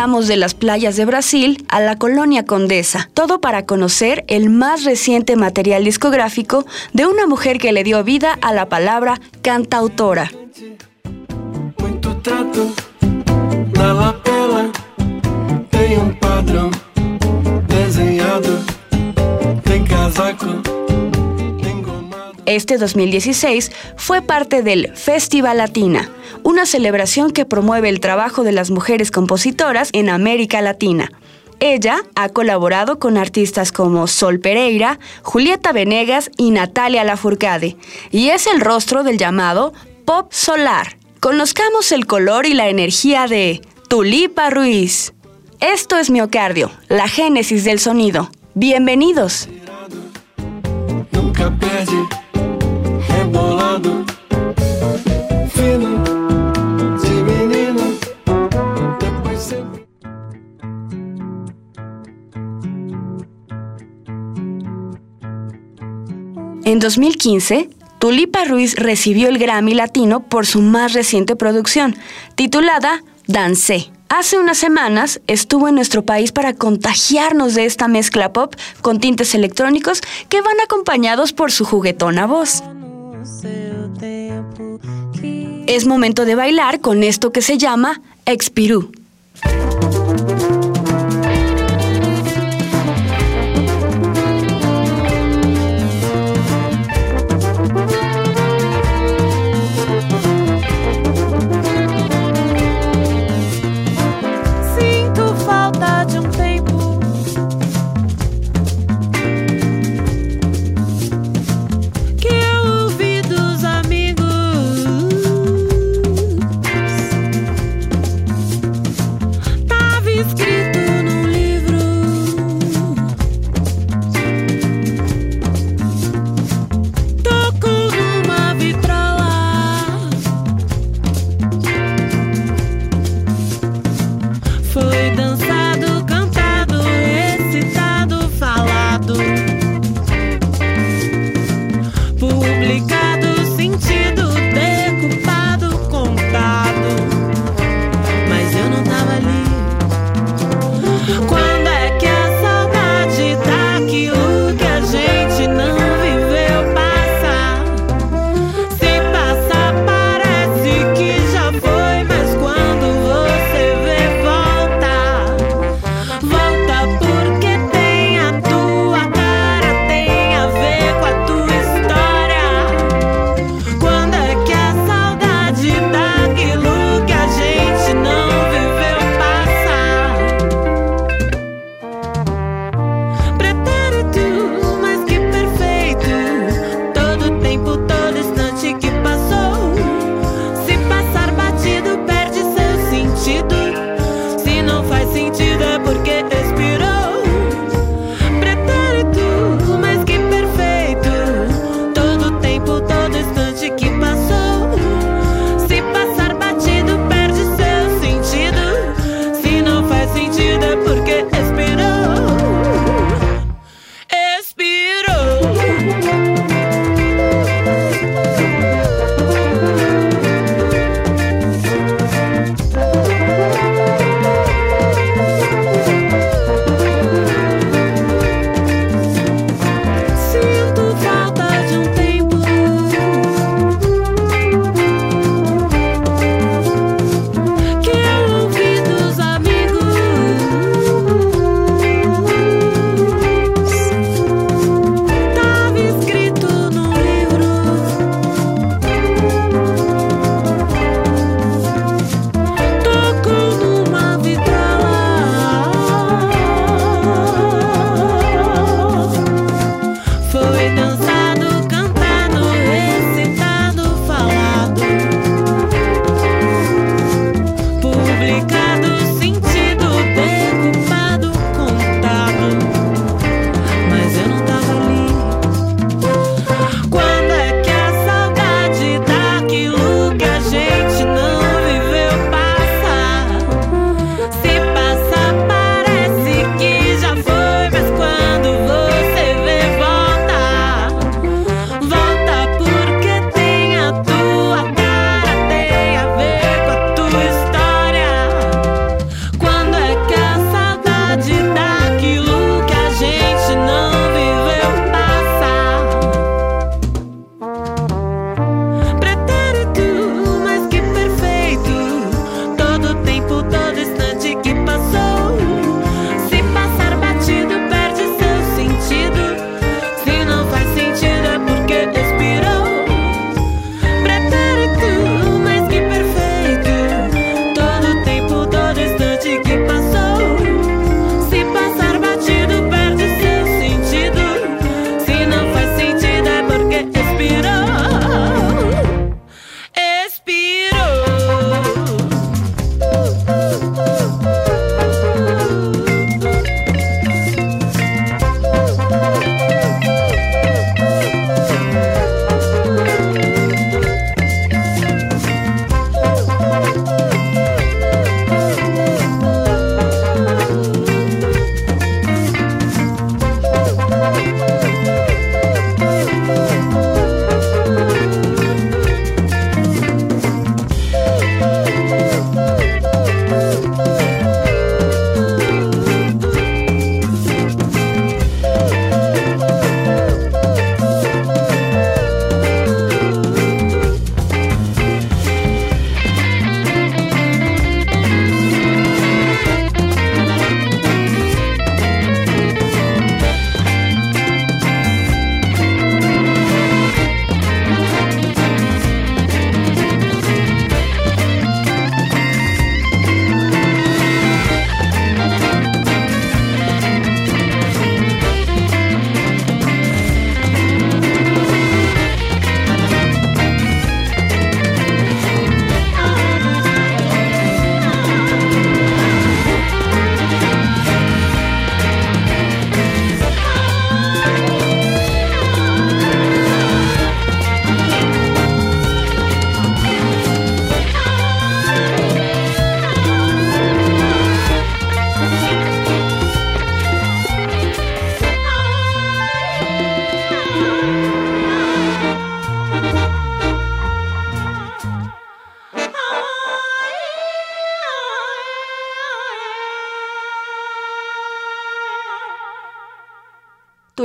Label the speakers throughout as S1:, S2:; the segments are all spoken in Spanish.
S1: De las playas de Brasil a la colonia Condesa, todo para conocer el más reciente material discográfico de una mujer que le dio vida a la palabra cantautora. Este 2016 fue parte del Festival Latina, una celebración que promueve el trabajo de las mujeres compositoras en América Latina. Ella ha colaborado con artistas como Sol Pereira, Julieta Venegas y Natalia Lafourcade, y es el rostro del llamado pop solar. Conozcamos el color y la energía de Tulipa Ruiz. Esto es Miocardio, la génesis del sonido. Bienvenidos.
S2: Perde, rebolado, fino, de menina, depois sempre.
S1: En 2015, Tulipa Ruiz recibió el Grammy Latino por su más reciente producción, titulada Dancé. Hace unas semanas estuvo en nuestro país para contagiarnos de esta mezcla pop con tintes electrónicos que van acompañados por su juguetona voz. Es momento de bailar con esto que se llama Expirú.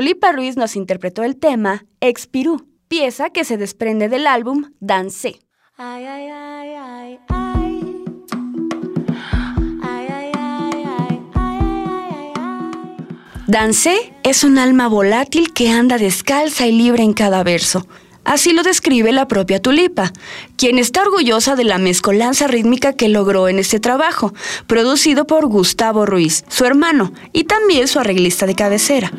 S3: Tulipa Ruiz nos interpretó el tema Ex Pirú, pieza que se desprende del álbum Dance.
S1: Ay,
S3: es un alma volátil que anda descalza y libre en cada verso. Así lo describe la propia Tulipa, quien está orgullosa de la mezcolanza rítmica que logró en este trabajo, producido por Gustavo Ruiz, su hermano, y también su arreglista de cabecera.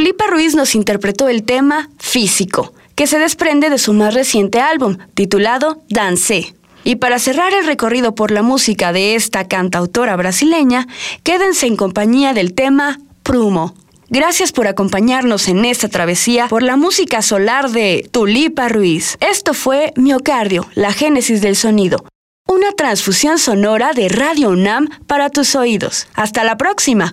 S3: Tulipa Ruiz nos interpretó el tema Físico, que se desprende de su más reciente álbum, titulado Dance. Y para cerrar el recorrido por la música de esta cantautora brasileña, quédense en compañía del tema Prumo. Gracias por acompañarnos en esta travesía por la música solar de Tulipa Ruiz. Esto fue Miocardio, la génesis del sonido. Una transfusión sonora de Radio UNAM para tus oídos. Hasta la próxima.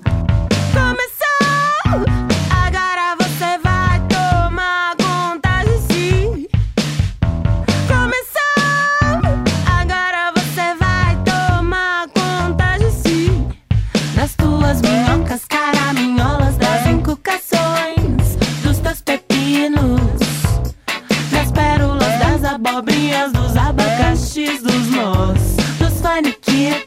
S1: abobrinhas, dos abacaxis, dos nós, dos faniquitos.